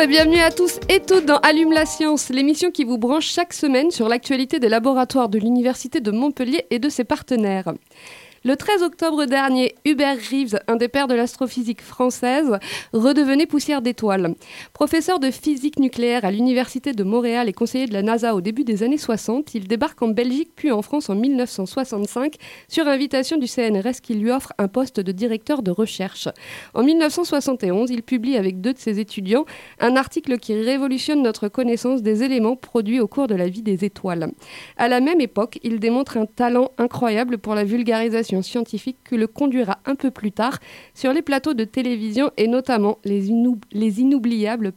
Et bienvenue à tous et toutes dans Allume la science, l'émission qui vous branche chaque semaine sur l'actualité des laboratoires de l'Université de Montpellier et de ses partenaires. Le 13 octobre dernier, Hubert Reeves, un des pères de l'astrophysique française, redevenait poussière d'étoiles. Professeur de physique nucléaire à l'Université de Montréal et conseiller de la NASA au début des années 60, il débarque en Belgique puis en France en 1965 sur invitation du CNRS qui lui offre un poste de directeur de recherche. En 1971, il publie avec deux de ses étudiants un article qui révolutionne notre connaissance des éléments produits au cours de la vie des étoiles. À la même époque, il démontre un talent incroyable pour la vulgarisation scientifique qui le conduira un peu plus tard sur les plateaux de télévision et notamment les, inoub- les inoubliables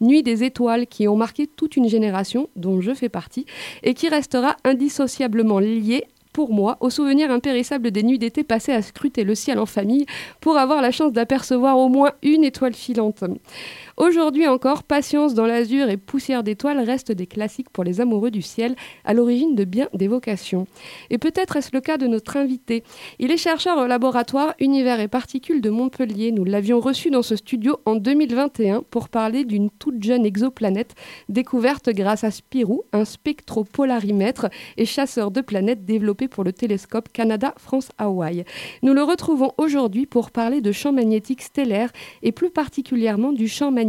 Nuits des étoiles qui ont marqué toute une génération, dont je fais partie, et qui restera indissociablement lié pour moi, au souvenir impérissable des nuits d'été passées à scruter le ciel en famille pour avoir la chance d'apercevoir au moins une étoile filante. Aujourd'hui encore, Patience dans l'azur et Poussière d'étoiles restent des classiques pour les amoureux du ciel, à l'origine de bien des vocations. Et peut-être est-ce le cas de notre invité. Il est chercheur au laboratoire Univers et Particules de Montpellier. Nous l'avions reçu dans ce studio en 2021 pour parler d'une toute jeune exoplanète découverte grâce à Spirou, un spectropolarimètre et chasseur de planètes développé pour le télescope Canada-France-Hawaï. Nous le retrouvons aujourd'hui pour parler de champs magnétiques stellaires et plus particulièrement du champ magnétique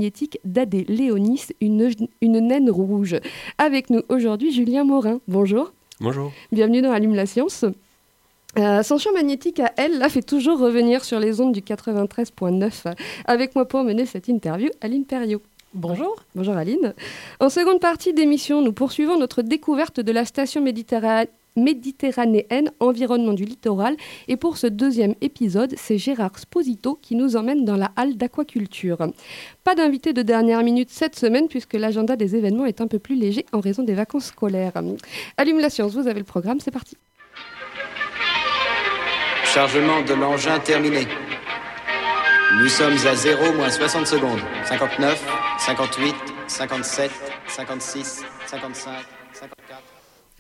d'Adé Léonis, une, une naine rouge. Avec nous aujourd'hui, Julien Morin. Bonjour. Bonjour. Bienvenue dans Allume la science. Euh, son champ magnétique à elle, là, fait toujours revenir sur les ondes du 93.9. Avec moi pour mener cette interview, Aline Perriot. Bonjour. Bonjour Aline. En seconde partie d'émission, nous poursuivons notre découverte de la station méditerra- méditerranéenne Environnement du littoral. Et pour ce deuxième épisode, c'est Gérard Sposito qui nous emmène dans la halle d'aquaculture. Pas d'invité de dernière minute cette semaine puisque l'agenda des événements est un peu plus léger en raison des vacances scolaires. Allume la science, vous avez le programme, c'est parti. Chargement de l'engin terminé. Nous sommes à 0 moins 60 secondes. 59, 58, 57, 56, 55, 54.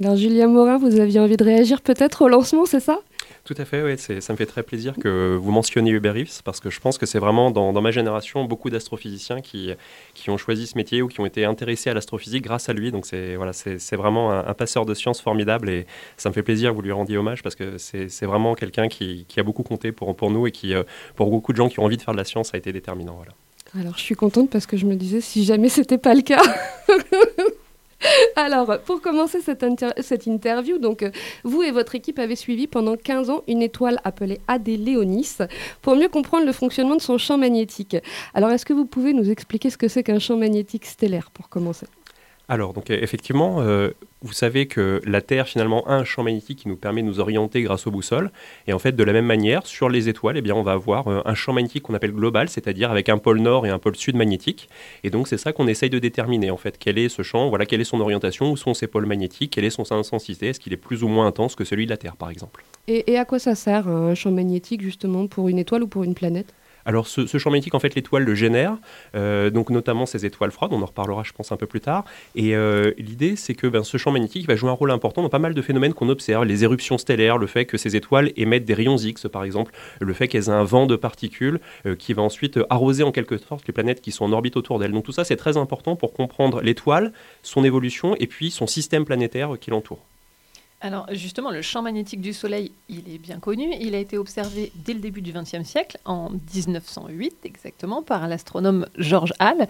Alors Julien Morin, vous aviez envie de réagir peut-être au lancement, c'est ça? Tout à fait, oui, ça me fait très plaisir que vous mentionniez Hubert Reeves parce que je pense que c'est vraiment dans, dans ma génération beaucoup d'astrophysiciens qui, qui ont choisi ce métier ou qui ont été intéressés à l'astrophysique grâce à lui. Donc c'est voilà, c'est vraiment un, un passeur de science formidable et ça me fait plaisir que vous lui rendiez hommage parce que c'est c'est vraiment quelqu'un qui, qui a beaucoup compté pour, pour nous et qui, euh, pour beaucoup de gens qui ont envie de faire de la science, a été déterminant. Voilà. Alors, je suis contente parce que je me disais si jamais c'était pas le cas. Alors, pour commencer cette, inter- cette interview, donc, euh, vous et votre équipe avez suivi pendant 15 ans une étoile appelée AD Léonis pour mieux comprendre le fonctionnement de son champ magnétique. Alors, est-ce que vous pouvez nous expliquer ce que c'est qu'un champ magnétique stellaire pour commencer? Alors, donc, euh, effectivement, euh, vous savez que la Terre, finalement, a un champ magnétique qui nous permet de nous orienter grâce aux boussoles. Et en fait, de la même manière, sur les étoiles, eh bien, on va avoir euh, un champ magnétique qu'on appelle global, c'est-à-dire avec un pôle nord et un pôle sud magnétique. Et donc, c'est ça qu'on essaye de déterminer, en fait. Quel est ce champ? Voilà, quelle est son orientation? Où sont ses pôles magnétiques? Quelle est son intensité? Est-ce qu'il est plus ou moins intense que celui de la Terre, par exemple? Et, et à quoi ça sert un champ magnétique justement pour une étoile ou pour une planète? Alors, ce, champ magnétique, en fait, l'étoile le génère, euh, donc notamment ces étoiles froides, on en reparlera, je pense, un peu plus tard. Et euh, l'idée, c'est que ben, ce champ magnétique va jouer un rôle important dans pas mal de phénomènes qu'on observe, les éruptions stellaires, le fait que ces étoiles émettent des rayons X, par exemple, le fait qu'elles aient un vent de particules euh, qui va ensuite arroser en quelque sorte les planètes qui sont en orbite autour d'elles. Donc tout ça, c'est très important pour comprendre l'étoile, son évolution et puis son système planétaire qui l'entoure. Alors justement, le champ magnétique du Soleil, il est bien connu. Il a été observé dès le début du XXe siècle, en 1908 exactement, par l'astronome George Hall.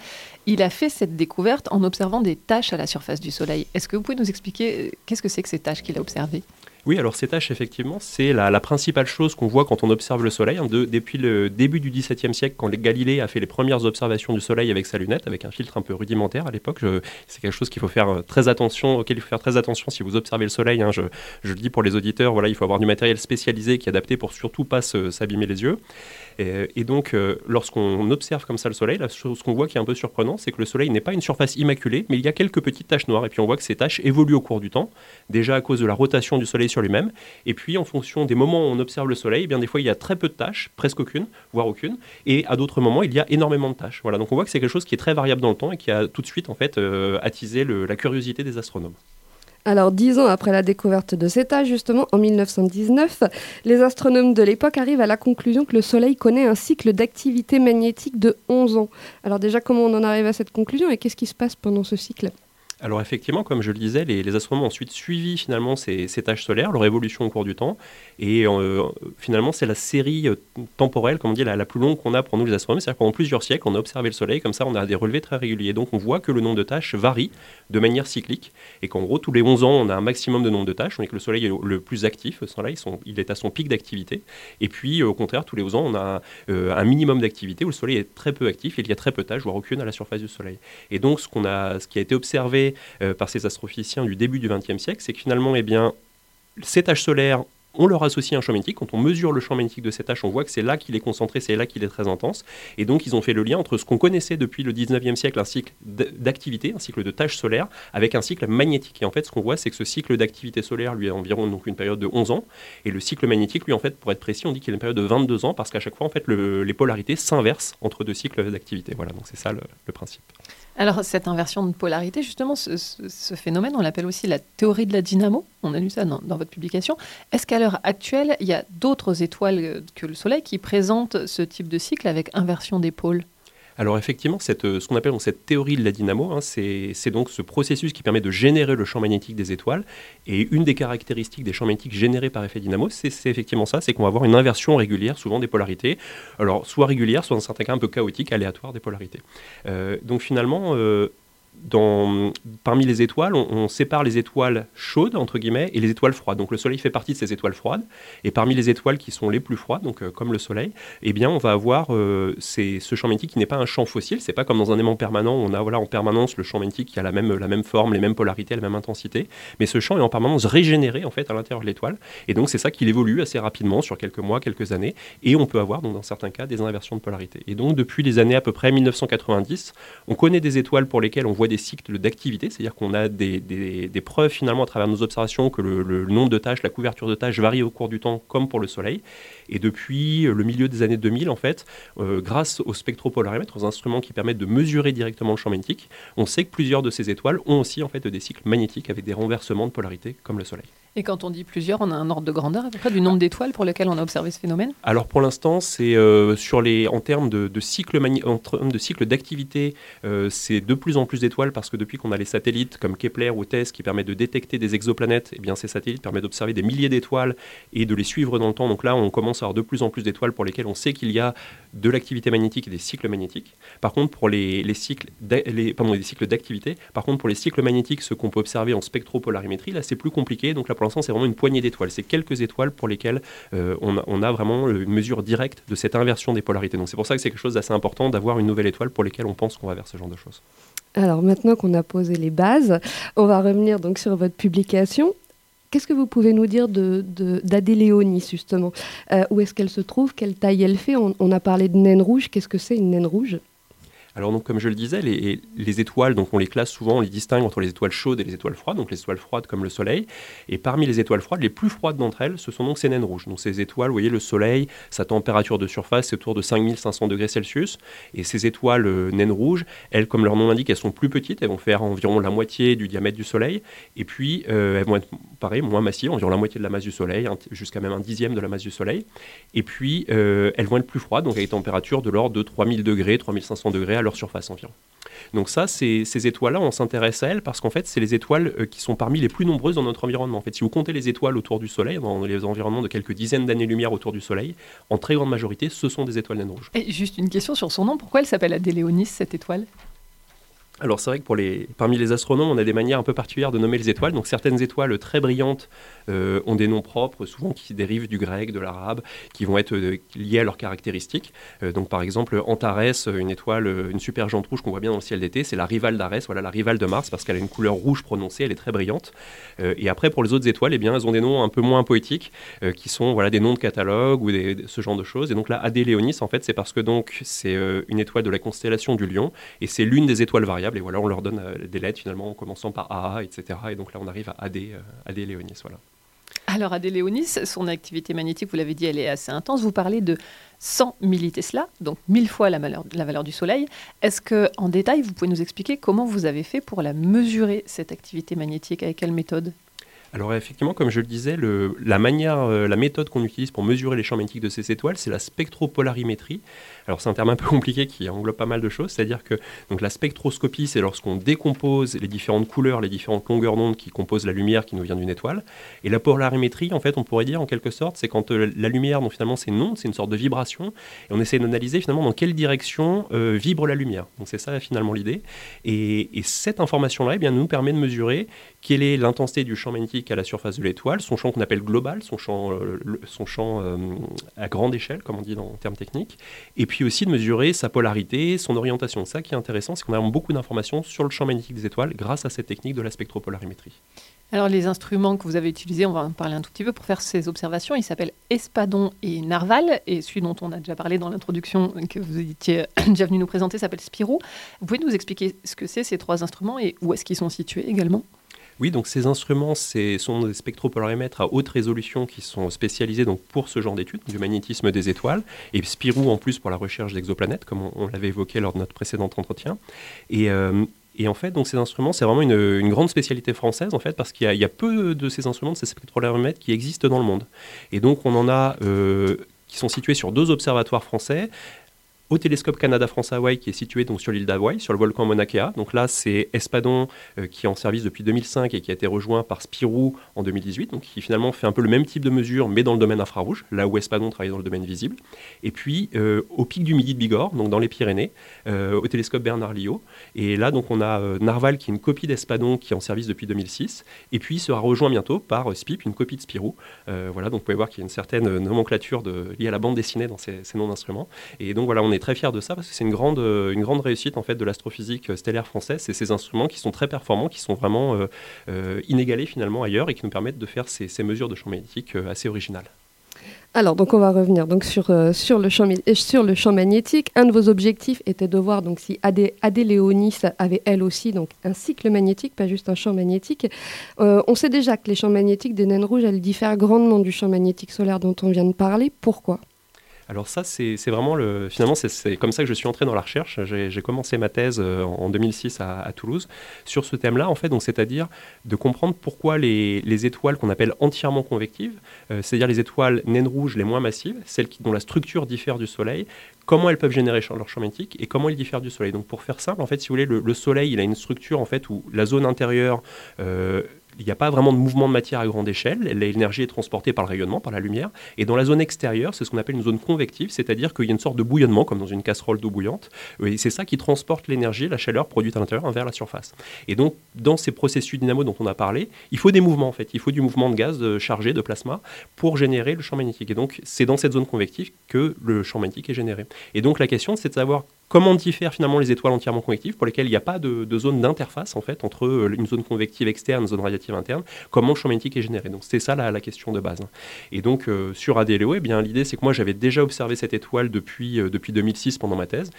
Il a fait cette découverte en observant des taches à la surface du Soleil. Est-ce que vous pouvez nous expliquer euh, qu'est-ce que c'est que ces taches qu'il a observées? Oui, alors ces taches, effectivement, c'est la, principale chose qu'on voit quand on observe le Soleil. hein, de- depuis le début du XVIIe siècle, quand Galilée a fait les premières observations du Soleil avec sa lunette, avec un filtre un peu rudimentaire à l'époque, c'est quelque chose qu'il faut faire euh, très attention, auquel il faut faire très attention si vous observez le Soleil. hein. je, je le dis pour les auditeurs, voilà, il faut avoir du matériel spécialisé qui est adapté pour surtout pas s'abîmer les yeux. Et, donc, euh, lorsqu'on observe comme ça le Soleil, la chose qu'on voit qui est un peu surprenant, c'est que le Soleil n'est pas une surface immaculée, mais il y a quelques petites taches noires. Et puis on voit que ces taches évoluent au cours du temps, déjà à cause de la rotation du Soleil sur lui-même. Et puis en fonction des moments où on observe le Soleil, eh bien des fois il y a très peu de taches, presque aucune, voire aucune. Et à d'autres moments, il y a énormément de taches. Voilà, donc on voit que c'est quelque chose qui est très variable dans le temps et qui a tout de suite en fait euh, attisé la curiosité des astronomes. Alors, dix ans après la découverte de cet âge, justement, en 1919, les astronomes de l'époque arrivent à la conclusion que le Soleil connaît un cycle d'activité magnétique de 11 ans. Alors déjà, comment on en arrive à cette conclusion et qu'est-ce qui se passe pendant ce cycle? Alors effectivement, comme je le disais, les, astronomes ont ensuite suivi finalement ces, tâches solaires, leur évolution au cours du temps. Et euh, finalement, c'est la série euh, temporelle, comme on dit, la, plus longue qu'on a pour nous les astronomes. C'est-à-dire pendant plusieurs siècles, on a observé le Soleil, comme ça on a des relevés très réguliers. Donc on voit que le nombre de tâches varie de manière cyclique. Et qu'en gros, tous les 11 ans, on a un maximum de nombre de tâches. On est que le Soleil est le, le plus actif, ce Soleil, il est à son pic d'activité. Et puis euh, au contraire, tous les 11 ans, on a un minimum d'activité où le Soleil est très peu actif il y a très peu de tâches, voire aucune à la surface du Soleil. Et donc ce, qu'on a, ce qui a été observé euh, par ces astrophysiciens du début du XXe siècle, c'est que finalement, eh bien, ces taches solaires, on leur associe un champ magnétique. Quand on mesure le champ magnétique de ces taches, on voit que c'est là qu'il est concentré, c'est là qu'il est très intense. Et donc, ils ont fait le lien entre ce qu'on connaissait depuis le 19e siècle, un cycle d'activité, un cycle de tâches solaires, avec un cycle magnétique. Et en fait, ce qu'on voit, c'est que ce cycle d'activité solaire, lui, a environ donc, une période de 11 ans. Et le cycle magnétique, lui, en fait, pour être précis, on dit qu'il a une période de 22 ans, parce qu'à chaque fois, en fait, le- les polarités s'inversent entre deux cycles d'activité. Voilà, donc c'est ça le principe. Alors, cette inversion de polarité, justement, ce, phénomène, on l'appelle aussi la théorie de la dynamo. On a lu ça dans, dans votre publication. Est-ce qu'à l'heure actuelle, il y a d'autres étoiles que le Soleil qui présentent ce type de cycle avec inversion des pôles? Alors effectivement, cette, euh, ce qu'on appelle cette théorie de la dynamo, hein, c'est donc ce processus qui permet de générer le champ magnétique des étoiles. Et une des caractéristiques des champs magnétiques générés par effet dynamo, c'est c'est effectivement ça, c'est qu'on va avoir une inversion régulière, souvent des polarités. Alors soit régulière, soit dans certains cas un peu chaotique, aléatoire des polarités. Euh, donc finalement, euh, parmi les étoiles, on, sépare les étoiles chaudes, entre guillemets, et les étoiles froides. Donc le Soleil fait partie de ces étoiles froides. Et parmi les étoiles qui sont les plus froides, donc euh, comme le Soleil, eh bien, on va avoir euh, ce champ magnétique qui n'est pas un champ fossile. C'est pas comme dans un aimant permanent où on a voilà, en permanence le champ magnétique qui a la même, la même forme, les mêmes polarités, la même intensité. Mais ce champ est en permanence régénéré en fait à l'intérieur de l'étoile. Et donc c'est ça qu'il évolue assez rapidement sur quelques mois, quelques années. Et on peut avoir donc dans certains cas des inversions de polarité. Et donc depuis les années à peu près 1990, on connaît des étoiles pour lesquelles on voit des cycles d'activité, c'est-à-dire qu'on a des, preuves finalement à travers nos observations que le nombre de tâches, la couverture de tâches varie au cours du temps comme pour le Soleil. Et depuis euh, le milieu des années 2000, en fait, euh, grâce au spectropolarimètre, aux instruments qui permettent de mesurer directement le champ magnétique, on sait que plusieurs de ces étoiles ont aussi en fait des cycles magnétiques avec des renversements de polarité comme le Soleil. Et quand on dit plusieurs, on a un ordre de grandeur à peu près du nombre d'étoiles pour lequel on a observé ce phénomène? Alors pour l'instant, c'est euh, sur les en termes de, de cycle magné- en termes de cycle d'activité, euh, c'est de plus en plus d'étoiles parce que depuis qu'on a les satellites comme Kepler ou TESS qui permettent de détecter des exoplanètes, eh bien ces satellites permettent d'observer des milliers d'étoiles et de les suivre dans le temps. Donc là, on commence à avoir de plus en plus d'étoiles pour lesquelles on sait qu'il y a de l'activité magnétique et des cycles magnétiques. Par contre, pour les, les cycles pardon, les cycles d'activité, par contre pour les cycles magnétiques, ce qu'on peut observer en spectropolarimétrie, là c'est plus compliqué. Donc là pour l'instant, c'est vraiment une poignée d'étoiles. C'est quelques étoiles pour lesquelles euh, on, a, on a vraiment une mesure directe de cette inversion des polarités. Donc c'est pour ça que c'est quelque chose d'assez important d'avoir une nouvelle étoile pour lesquelles on pense qu'on va vers ce genre de choses. Alors maintenant qu'on a posé les bases, on va revenir donc sur votre publication. Qu'est-ce que vous pouvez nous dire d'Adéléonis, justement? Euh, Où est-ce qu'elle se trouve? Quelle taille elle fait? On a parlé de naine rouge. Qu'est-ce que c'est une naine rouge? Alors donc comme je le disais, les, les étoiles, donc on les classe souvent, on les distingue entre les étoiles chaudes et les étoiles froides, donc les étoiles froides comme le Soleil. Et parmi les étoiles froides, les plus froides d'entre elles, ce sont donc ces naines rouges. Donc ces étoiles, vous voyez, le Soleil, sa température de surface c'est autour de 5500 degrés Celsius. Et ces étoiles euh, naines rouges, elles, comme leur nom l'indique, elles sont plus petites, elles vont faire environ la moitié du diamètre du Soleil. Et puis euh, elles vont être, pareil, moins massives, environ la moitié de la masse du Soleil, jusqu'à même un dixième de la masse du Soleil. Et puis euh, elles vont être plus froides, donc avec des températures de l'ordre de 3000 degrés, 3500 degrés à leur surface environ. Donc ça, ces étoiles-là, on s'intéresse à elles parce qu'en fait, c'est les étoiles euh, qui sont parmi les plus nombreuses dans notre environnement. En fait, si vous comptez les étoiles autour du Soleil, dans les environnements de quelques dizaines d'années-lumière autour du Soleil, en très grande majorité, ce sont des étoiles naines rouges. Et juste une question sur son nom. Pourquoi elle s'appelle Adéléonis, cette étoile? Alors c'est vrai que pour les, parmi les astronomes, on a des manières un peu particulières de nommer les étoiles. Donc certaines étoiles très brillantes euh, ont des noms propres, souvent qui dérivent du grec, de l'arabe, qui vont être euh, liés à leurs caractéristiques. Euh, donc par exemple Antares, une étoile, une super jante rouge qu'on voit bien dans le ciel d'été, c'est la rivale d'Arès, voilà la rivale de Mars parce qu'elle a une couleur rouge prononcée, elle est très brillante. et après pour les autres étoiles, eh bien elles ont des noms un peu moins poétiques, qui sont voilà des noms de catalogue ou ce genre de choses. Et donc là Adéléonis en fait c'est parce que donc c'est une étoile de la constellation du Lion et c'est l'une des étoiles variables et voilà, on leur donne euh, des lettres finalement en commençant par AA, etc. Et donc là, on arrive à AD, euh, AD Léonis. Voilà. Alors, AD Léonis, son activité magnétique, vous l'avez dit, elle est assez intense. Vous parlez de 100 millitesla, donc 1000 fois la valeur, la valeur du Soleil. Est-ce que, en détail, vous pouvez nous expliquer comment vous avez fait pour la mesurer, cette activité magnétique? Avec quelle méthode? Alors effectivement, comme je le disais, la manière, euh, la méthode qu'on utilise pour mesurer les champs magnétiques de ces étoiles, c'est la spectropolarimétrie. Alors c'est un terme un peu compliqué qui englobe pas mal de choses, c'est-à-dire que donc, la spectroscopie, c'est lorsqu'on décompose les différentes couleurs, les différentes longueurs d'onde qui composent la lumière qui nous vient d'une étoile. Et la polarimétrie, en fait, on pourrait dire en quelque sorte, c'est quand euh, la lumière, donc finalement c'est une onde, c'est une sorte de vibration, et on essaie d'analyser finalement dans quelle direction euh, vibre la lumière. Donc c'est ça finalement l'idée. Et, cette information-là, eh bien, nous permet de mesurer quelle est l'intensité du champ magnétique à la surface de l'étoile, son champ qu'on appelle global, son champ, euh, son champ à grande échelle, comme on dit dans, en termes techniques, et puis aussi de mesurer sa polarité, son orientation. Ça qui est intéressant, c'est qu'on a beaucoup d'informations sur le champ magnétique des étoiles grâce à cette technique de la spectropolarimétrie. Alors les instruments que vous avez utilisés, on va en parler un tout petit peu pour faire ces observations. Ils s'appellent Espadon et Narval, et celui dont on a déjà parlé dans l'introduction que vous étiez déjà venu nous présenter s'appelle Spirou. Vous pouvez nous expliquer ce que c'est ces trois instruments et où est-ce qu'ils sont situés également? Oui, donc ces instruments sont des spectropolarimètres à haute résolution qui sont spécialisés donc pour ce genre d'études, du magnétisme des étoiles, et Spirou en plus pour la recherche d'exoplanètes, comme on, l'avait évoqué lors de notre précédent entretien. Et, euh, en fait, donc ces instruments, c'est vraiment une, grande spécialité française, en fait, parce qu'il y, a peu de ces instruments, de ces spectropolarimètres qui existent dans le monde. Et donc, on en a euh, qui sont situés sur deux observatoires français au télescope Canada-France-Hawaï qui est situé donc sur l'île d'Hawaï, sur le volcan Mauna Kea. Donc là, c'est Espadon euh, qui est en service depuis 2005 et qui a été rejoint par Spirou en 2018, donc qui finalement fait un peu le même type de mesure, mais dans le domaine infrarouge, là où Espadon travaille dans le domaine visible. Et puis euh, au pic du Midi de Bigorre, donc dans les Pyrénées, euh, au télescope Bernard Lyot. Et là, donc on a Narval qui est une copie d'Espadon qui est en service depuis 2006, et puis sera rejoint bientôt par Spip, une copie de Spirou. voilà, donc vous pouvez voir qu'il y a une certaine nomenclature liée à la bande dessinée dans ces, ces noms d'instruments. Et donc voilà, on est très fier de ça parce que c'est une grande, euh, une grande réussite en fait de l'astrophysique euh, stellaire française. C'est ces instruments qui sont très performants, qui sont vraiment euh, inégalés finalement ailleurs et qui nous permettent de faire ces, mesures de champ magnétique assez originales. Alors, donc on va revenir donc sur, sur, le champ, sur le champ magnétique. Un de vos objectifs était de voir donc si Adé, Léonis avait elle aussi donc un cycle magnétique, pas juste un champ magnétique. on sait déjà que les champs magnétiques des naines rouges, elles diffèrent grandement du champ magnétique solaire dont on vient de parler. Pourquoi? Alors ça, c'est vraiment le... Finalement, c'est comme ça que je suis entré dans la recherche. J'ai commencé ma thèse euh, en 2006 à, Toulouse sur ce thème-là, en fait, donc c'est-à-dire de comprendre pourquoi les, étoiles qu'on appelle entièrement convectives, euh, c'est-à-dire les étoiles naines rouges les moins massives, celles qui, dont la structure diffère du Soleil, comment elles peuvent générer leur champ magnétique et comment ils diffèrent du Soleil. Donc pour faire simple, en fait, si vous voulez, le, Soleil, il a une structure en fait où la zone intérieure euh, il n'y a pas vraiment de mouvement de matière à grande échelle. L'énergie est transportée par le rayonnement, par la lumière. Et dans la zone extérieure, c'est ce qu'on appelle une zone convective, c'est-à-dire qu'il y a une sorte de bouillonnement, comme dans une casserole d'eau bouillante. Et c'est ça qui transporte l'énergie, la chaleur produite à l'intérieur vers la surface. Et donc, dans ces processus dynamo dont on a parlé, il faut des mouvements, en fait. Il faut du mouvement de gaz chargé, de plasma, pour générer le champ magnétique. Et donc, c'est dans cette zone convective que le champ magnétique est généré. Et donc, la question, c'est de savoir Comment diffèrent finalement les étoiles entièrement convectives pour lesquelles il n'y a pas de, zone d'interface en fait entre euh, une zone convective externe une zone radiative interne Comment le champ magnétique est généré Donc c'était ça la, question de base. Et donc euh, sur ADLO, eh bien l'idée c'est que moi j'avais déjà observé cette étoile depuis, euh, depuis 2006 pendant ma thèse.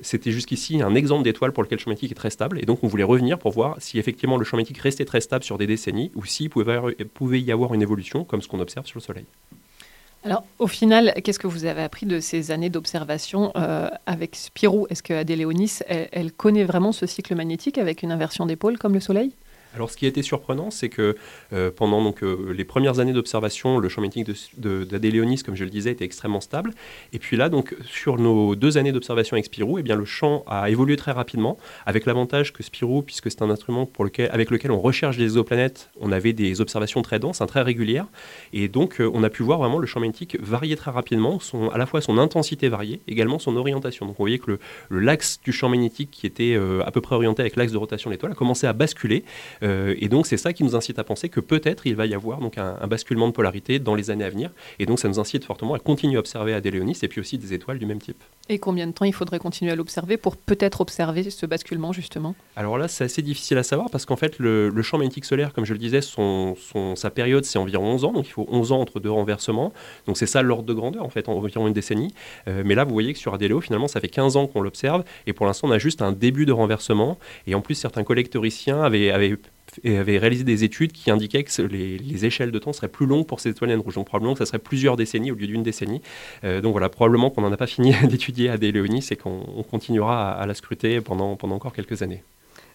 C'était jusqu'ici un exemple d'étoile pour lequel le champ magnétique est très stable. Et donc on voulait revenir pour voir si effectivement le champ magnétique restait très stable sur des décennies ou s'il pouvait y avoir une évolution comme ce qu'on observe sur le Soleil. Alors, au final, qu'est-ce que vous avez appris de ces années d'observation euh, avec Spirou? Est-ce que Adéléonis, elle, connaît vraiment ce cycle magnétique avec une inversion d'épaule comme le Soleil? Alors, ce qui a été surprenant, c'est que euh, pendant donc, euh, les premières années d'observation, le champ magnétique d'Adéléonis, comme je le disais, était extrêmement stable. Et puis là, donc, sur nos deux années d'observation avec Spirou, eh bien, le champ a évolué très rapidement, avec l'avantage que Spirou, puisque c'est un instrument pour lequel, avec lequel on recherche des exoplanètes, on avait des observations très denses, hein, très régulières. Et donc, euh, on a pu voir vraiment le champ magnétique varier très rapidement, son, à la fois son intensité varier, également son orientation. Donc, on voyait que l'axe du champ magnétique, qui était à peu près orienté avec l'axe de rotation de l'étoile, a commencé à basculer. Euh, et donc, c'est ça qui nous incite à penser que peut-être il va y avoir donc, un, un, basculement de polarité dans les années à venir. Et donc, ça nous incite fortement à continuer à observer Adéléonis et puis aussi des étoiles du même type. Et combien de temps il faudrait continuer à l'observer pour peut-être observer ce basculement, justement? Alors là, c'est assez difficile à savoir parce qu'en fait, le, le, champ magnétique solaire, comme je le disais, son, son, sa période, c'est environ 11 ans. Donc, il faut 11 ans entre deux renversements. Donc, c'est ça l'ordre de grandeur, en fait, environ une décennie. Euh, mais là, vous voyez que sur Adéléo, finalement, ça fait 15 ans qu'on l'observe. Et pour l'instant, on a juste un début de renversement. Et en plus, certains collectoriciens avaient, avaient avait réalisé des études qui indiquaient que les, les, échelles de temps seraient plus longues pour ces étoiles rouges. Donc probablement que ça serait plusieurs décennies au lieu d'une décennie. Euh, donc voilà, probablement qu'on n'en a pas fini d'étudier à Léonis et qu'on continuera à, la scruter pendant, pendant encore quelques années.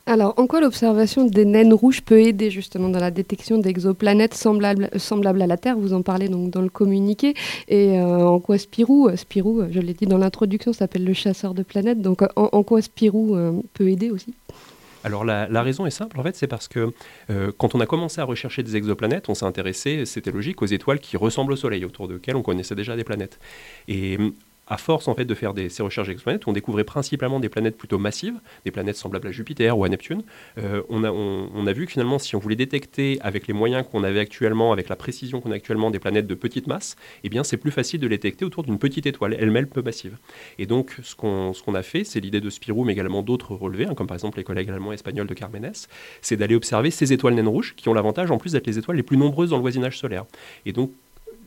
Alors, en quoi l'observation des naines rouges peut aider justement dans la détection d'exoplanètes semblables, semblables à la Terre? Vous en parlez donc dans le communiqué. Et euh, en quoi Spirou, Spirou, je l'ai dit dans l'introduction, s'appelle le chasseur de planètes. Donc, en, quoi Spirou euh, peut aider aussi? Alors la, raison est simple, en fait, c'est parce que euh, quand on a commencé à rechercher des exoplanètes, on s'est intéressé, c'était logique, aux étoiles qui ressemblent au Soleil, autour desquelles on connaissait déjà des planètes. À force en fait de faire des, ces recherches d'exoplanètes, on découvrait principalement des planètes plutôt massives, des planètes semblables à Jupiter ou à Neptune. Euh, on, a, vu que finalement, si on voulait détecter avec les moyens qu'on avait actuellement, avec la précision qu'on a actuellement des planètes de petite masse, eh bien c'est plus facile de les détecter autour d'une petite étoile, elle-même peu massive. Et donc ce qu'on qu a fait, c'est l'idée de Spirou, mais également d'autres relevés, hein, comme par exemple les collègues allemands et espagnols de Carmenes, c'est d'aller observer ces étoiles naines rouges qui ont l'avantage en plus d'être les étoiles les plus nombreuses dans le voisinage solaire. Et donc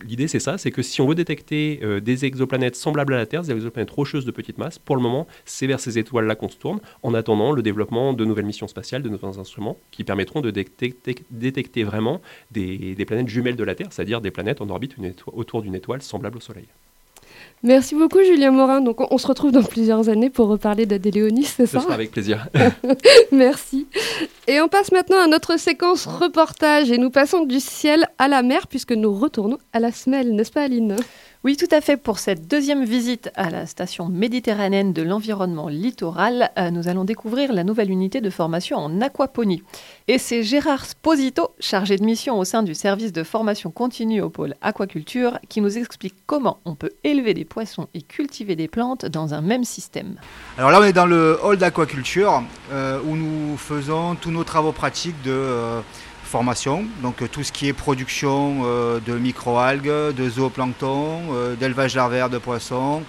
l'idée c'est ça, c'est que si on veut détecter euh, des exoplanètes semblables à la Terre, des exoplanètes rocheuses de petite masse, pour le moment, c'est vers ces étoiles-là qu'on se tourne, en attendant le développement de nouvelles missions spatiales, de nouveaux instruments, qui permettront de détecter, détecter vraiment des, des, planètes jumelles de la Terre, c'est-à-dire des planètes en orbite autour d'une étoile semblable au Soleil. Merci beaucoup Julien Morin. Donc on, on, se retrouve dans plusieurs années pour reparler d'Adéléonis, c'est ça? Ce sera avec plaisir. Merci. Et on passe maintenant à notre séquence reportage. Et nous passons du ciel à la mer puisque nous retournons à la semelle, n'est-ce pas Aline? Oui, tout à fait. Pour cette deuxième visite à la station méditerranéenne de l'environnement littoral, euh, nous allons découvrir la nouvelle unité de formation en aquaponie. Et c'est Gérard Sposito, chargé de mission au sein du service de formation continue au pôle aquaculture, qui nous explique comment on peut élever des poissons et cultiver des plantes dans un même système. Alors là, on est dans le hall d'aquaculture euh, où nous faisons tous nos travaux pratiques de... Euh, donc euh, tout ce qui est production euh, de microalgues, de zooplancton, euh, d'élevage larvaire de poissons,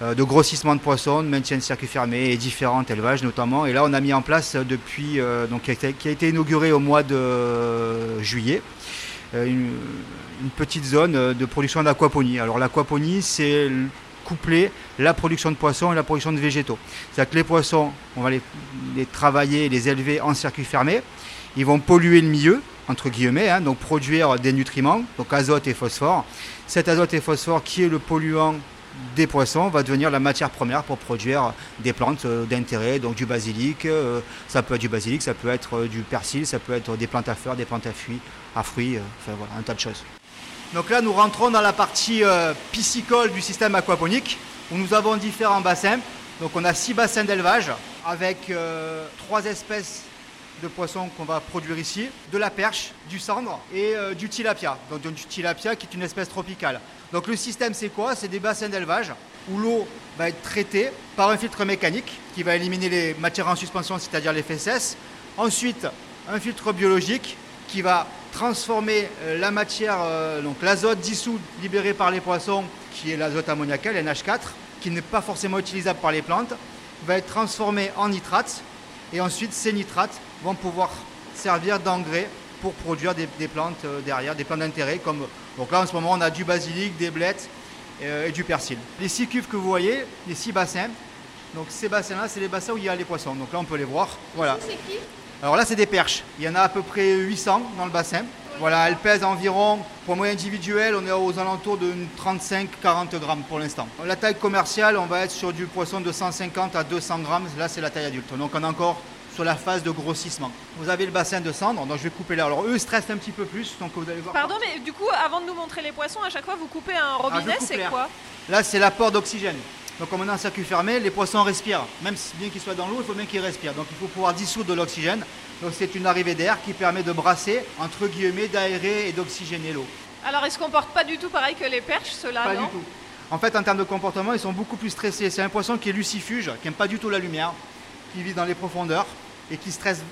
de grossissement de poissons, de maintien de circuit fermé et différents élevages notamment. Et là, on a mis en place depuis, donc, qui a, été, inauguré au mois de juillet, une, une, petite zone de production d'aquaponie. Alors l'aquaponie, c'est coupler la production de poissons et la production de végétaux. C'est-à-dire que les poissons, on va les, les travailler, les élever en circuit fermé ils vont polluer le milieu, entre guillemets, hein, donc produire des nutriments, donc azote et phosphore. Cet azote et phosphore qui est le polluant des poissons va devenir la matière première pour produire des plantes euh, d'intérêt, donc du basilic, euh, ça peut être du basilic, ça peut être euh, du persil, ça peut être des plantes à fleurs, des plantes à fruits, à fruits, enfin voilà, un tas de choses. Donc là, nous rentrons dans la partie piscicole du système aquaponique, où nous avons différents bassins. Donc on a six bassins d'élevage avec trois espèces de poissons qu'on va produire ici, de la perche, du cendre et euh, du tilapia. Donc du tilapia qui est une espèce tropicale. Donc le système c'est quoi? C'est des bassins d'élevage où l'eau va être traitée par un filtre mécanique qui va éliminer les matières en suspension, c'est-à-dire les fesses. Ensuite, un filtre biologique qui va transformer euh, la matière, euh, donc l'azote dissous libéré par les poissons, qui est l'azote ammoniacal, NH4, qui n'est pas forcément utilisable par les plantes, va être transformé en nitrate. Et ensuite, ces nitrates vont pouvoir servir d'engrais pour produire des, des, plantes euh, derrière, des plantes d'intérêt. Comme donc là en ce moment on a du basilic, des blettes euh, et du persil. Les six cuves que vous voyez, les six bassins. Donc ces bassins-là, c'est les bassins où il y a les poissons. Donc là on peut les voir. Voilà. Alors là c'est des perches. Il y en a à peu près 800 dans le bassin. Voilà, elles pèsent environ, pour moyen individuel, on est aux alentours de 35-40 grammes pour l'instant. La taille commerciale, on va être sur du poisson de 150 à 200 grammes. Là c'est la taille adulte. Donc on a encore sur la phase de grossissement. Vous avez le bassin de cendres, donc je vais couper là. Alors eux stressent un petit peu plus, donc vous allez voir. Pardon, mais du coup, avant de nous montrer les poissons, à chaque fois vous coupez un robinet, coupe c'est quoi? Là, c'est l'apport d'oxygène. Donc, comme on est en circuit fermé, les poissons respirent. Même si bien qu'ils soient dans l'eau, il faut bien qu'ils respirent. Donc, il faut pouvoir dissoudre de l'oxygène. Donc, c'est une arrivée d'air qui permet de brasser, entre guillemets, d'aérer et d'oxygéner l'eau. Alors, ils se comportent pas du tout pareil que les perches, ceux-là, Pas non? du tout. En fait, en termes de comportement, ils sont beaucoup plus stressés. C'est un poisson qui est lucifuge, qui n'aime pas du tout la lumière, qui vit dans les profondeurs et qui stresse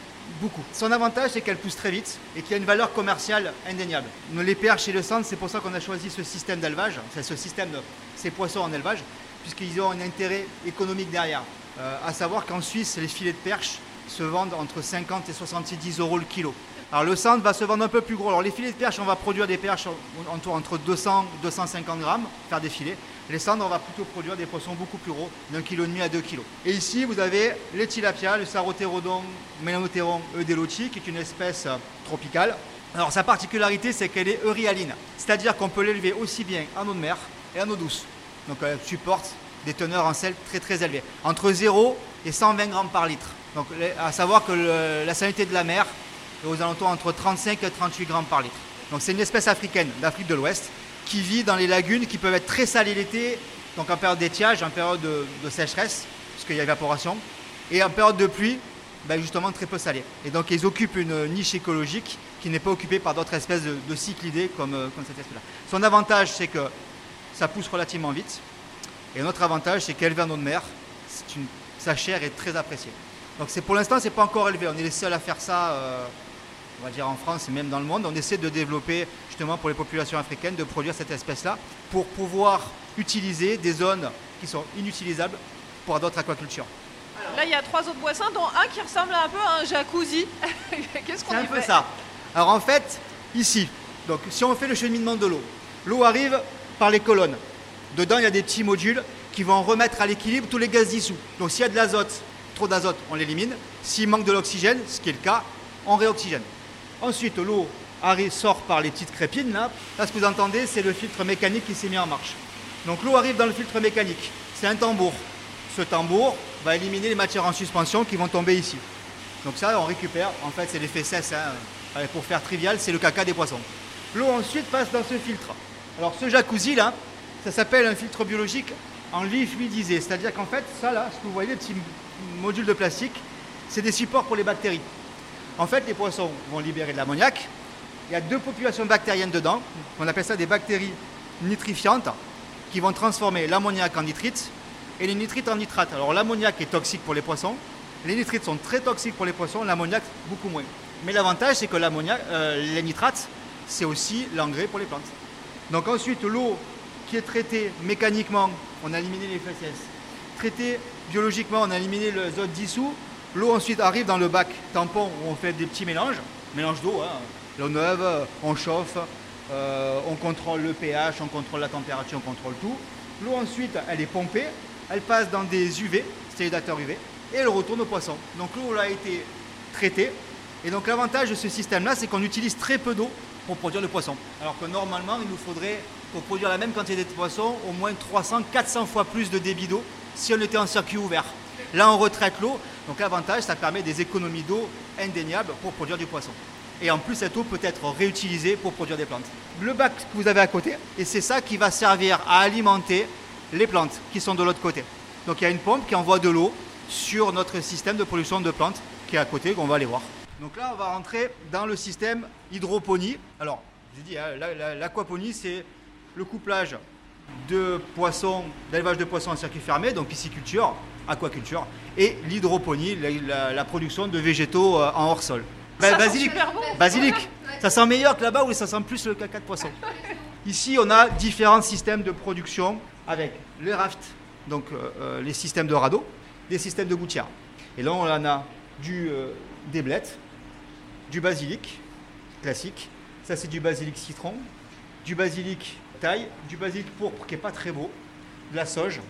beaucoup. Son avantage, c'est qu'elle pousse très vite et qu'il y a une valeur commerciale indéniable. Les perches et le centre, c'est pour ça qu'on a choisi ce système d'élevage, c'est ce système de ces poissons en élevage, puisqu'ils ont un intérêt économique derrière. Euh, à savoir qu'en Suisse, les filets de perche se vendent entre 50 et 70 euros le kilo. Alors le centre va se vendre un peu plus gros. Alors les filets de perche, on va produire des perches en- en- entre 200 et 250 grammes, faire des filets. Les cendres, on va plutôt produire des poissons beaucoup plus gros, d'un kilo et demi à deux kilos. Et ici, vous avez les tilapias, le sarotérodon Melanoteron eudeloti, qui est une espèce euh, tropicale. Alors sa particularité, c'est qu'elle est eurialine, c'est-à-dire qu'on peut l'élever aussi bien en eau de mer et en eau douce. Donc elle supporte des teneurs en sel très très élevées, entre 0 et 120 grammes par litre. Donc à savoir que la salinité de la mer aux alentours entre 35 et 38 grammes par litre. Donc c'est une espèce africaine d'Afrique de l'Ouest qui vit dans les lagunes qui peuvent être très salées l'été, donc en période d'étiage, en période de, de sécheresse, puisqu'il y a évaporation, et en période de pluie, ben, justement très peu salées. Et donc ils occupent une niche écologique qui n'est pas occupée par d'autres espèces de, cyclidés comme, euh, comme cette espèce-là. Son avantage, c'est que ça pousse relativement vite. Et notre avantage, c'est qu'élevé en eau de mer, sa chair est très appréciée. Donc pour l'instant, c'est pas encore élevé. On est les seuls à faire ça, euh, on va dire en France et même dans le monde. On essaie de développer justement pour les populations africaines de produire cette espèce-là pour pouvoir utiliser des zones qui sont inutilisables pour d'autres aquacultures. Là, il y a trois autres poissons, dont un qui ressemble un peu à un jacuzzi. Qu'est-ce qu'on C'est un y peu fait ça. Alors en fait, ici, donc si on fait le cheminement de l'eau, l'eau arrive par les colonnes. Dedans, il y a des petits modules qui vont remettre à l'équilibre tous les gaz dissous. Donc s'il y a de l'azote, trop d'azote, on l'élimine. S'il manque de l'oxygène, ce qui est le cas, on réoxygène. Ensuite, l'eau arrive, sort par les petites crépines là. Là, ce que vous entendez, c'est le filtre mécanique qui s'est mis en marche. Donc l'eau arrive dans le filtre mécanique. C'est un tambour. Ce tambour va éliminer les matières en suspension qui vont tomber ici. Donc ça, on récupère. En fait, c'est l'effet cesse. hein. Pour faire trivial, c'est le caca des poissons. L'eau ensuite passe dans ce filtre. Alors ce jacuzzi là, ça s'appelle un filtre biologique en lit fluidisé. C'est-à-dire qu'en fait, ça là, ce que vous voyez, les petits modules de plastique, c'est des supports pour les bactéries. En fait, les poissons vont libérer de l'ammoniac. Il y a deux populations bactériennes dedans. On appelle ça des bactéries nitrifiantes qui vont transformer l'ammoniac en nitrite et les nitrites en nitrate. Alors l'ammoniac est toxique pour les poissons. Les nitrites sont très toxiques pour les poissons, l'ammoniac beaucoup moins. Mais l'avantage, c'est que euh, les nitrates, c'est aussi l'engrais pour les plantes. Donc ensuite, l'eau qui est traitée mécaniquement, on a éliminé les fesses. Traitée biologiquement, on a éliminé le azote dissous. L'eau ensuite arrive dans le bac tampon où on fait des petits mélanges, mélange d'eau, hein. l'eau neuve, on chauffe, euh, on contrôle le pH, on contrôle la température, on contrôle tout. L'eau ensuite, elle est pompée, elle passe dans des UV, stérilisateurs UV, et elle retourne au poisson. Donc l'eau a été traitée. Et donc l'avantage de ce système-là, c'est qu'on utilise très peu d'eau pour produire le poisson. Alors que normalement, il nous faudrait, pour produire la même quantité de poisson, au moins 300, 400 fois plus de débit d'eau si on était en circuit ouvert. Là, on retraite l'eau. Donc l'avantage, ça permet des économies d'eau indéniables pour produire du poisson. Et en plus, cette eau peut être réutilisée pour produire des plantes. Le bac que vous avez à côté, et c'est ça qui va servir à alimenter les plantes qui sont de l'autre côté. Donc il y a une pompe qui envoie de l'eau sur notre système de production de plantes qui est à côté, qu'on va aller voir. Donc là, on va rentrer dans le système hydroponie. Alors, je dis, hein, la- la- l'aquaponie, c'est le couplage de poissons, d'élevage de poissons en circuit fermé, donc pisciculture, aquaculture, et l'hydroponie, la, la- la production de végétaux euh, en hors sol. Ça Bah, sent basilic, super bon. basilic, ça sent meilleur que là-bas où ça sent plus le caca de poisson. Ici, on a différents systèmes de production avec les rafts, donc euh, euh, les systèmes de radeau, des systèmes de gouttières. Et là, on en a du, euh, des blettes, du basilic classique. Ça, c'est du basilic citron, du basilic taille, du basilic pourpre qui n'est pas très beau, de la sauge.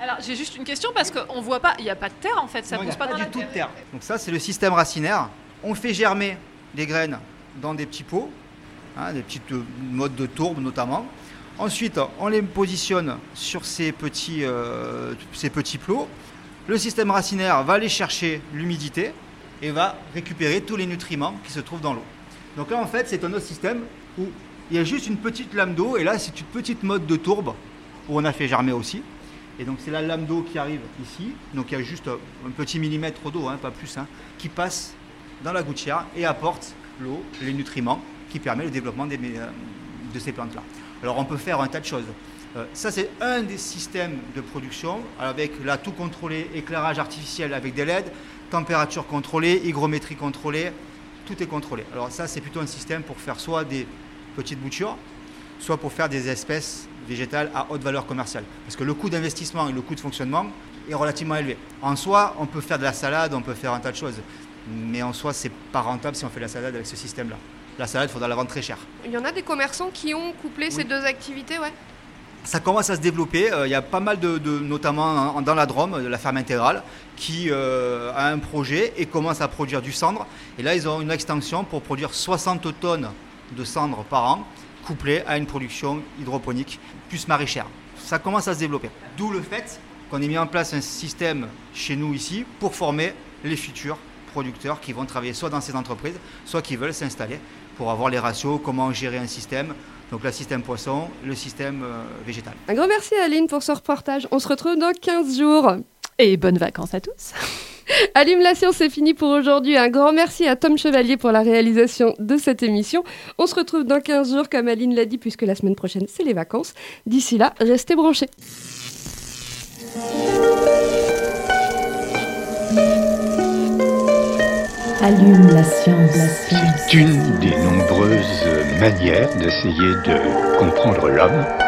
Alors, j'ai juste une question parce qu'on voit pas, il n'y a pas de terre en fait, ça il pousse pas, pas dans du la tout de terre. terre. Donc ça, c'est le système racinaire. On fait germer des graines dans des petits pots, hein, des petites euh, modes de tourbe notamment. Ensuite, on les positionne sur ces petits, euh, ces petits plots. Le système racinaire va aller chercher l'humidité et va récupérer tous les nutriments qui se trouvent dans l'eau. Donc là, en fait, c'est un autre système où il y a juste une petite lame d'eau et là, c'est une petite mode de tourbe où on a fait germer aussi. Et donc, c'est la lame d'eau qui arrive ici. Donc, il y a juste un petit millimètre d'eau, hein, pas plus, hein, qui passe dans la gouttière et apporte l'eau, les nutriments qui permet le développement euh, de ces plantes-là. Alors, on peut faire un tas de choses. Euh, ça, c'est un des systèmes de production avec là tout contrôlé, éclairage artificiel avec des LED, température contrôlée, hygrométrie contrôlée, tout est contrôlé. Alors ça, c'est plutôt un système pour faire soit des petites boutures, soit pour faire des espèces végétales à haute valeur commerciale. Parce que le coût d'investissement et le coût de fonctionnement est relativement élevé. En soi, on peut faire de la salade, on peut faire un tas de choses. Mais en soi, c'est pas rentable si on fait la salade avec ce système-là. La salade, il faudra la vendre très cher. Il y en a des commerçants qui ont couplé ces deux activités, ouais ça commence à se développer. Euh, il y a pas mal de, notamment dans la Drôme, de la ferme intégrale, qui euh, a un projet et commence à produire du cendre. Et là, ils ont une extension pour produire 60 tonnes de cendre par an, couplée à une production hydroponique plus maraîchère. Ça commence à se développer. D'où le fait qu'on ait mis en place un système chez nous ici pour former les futurs producteurs qui vont travailler soit dans ces entreprises, soit qui veulent s'installer pour avoir les ratios, comment gérer un système, donc le système poisson, le système euh, végétal. Un grand merci Aline pour ce reportage. On se retrouve dans 15 jours. Et bonnes vacances à tous. Allume la science, c'est fini pour aujourd'hui. Un grand merci à Tom Chevalier pour la réalisation de cette émission. On se retrouve dans 15 jours, comme Aline l'a dit, puisque la semaine prochaine, c'est les vacances. D'ici là, restez branchés. Allume la science. C'est une des nombreuses manières d'essayer de comprendre l'homme.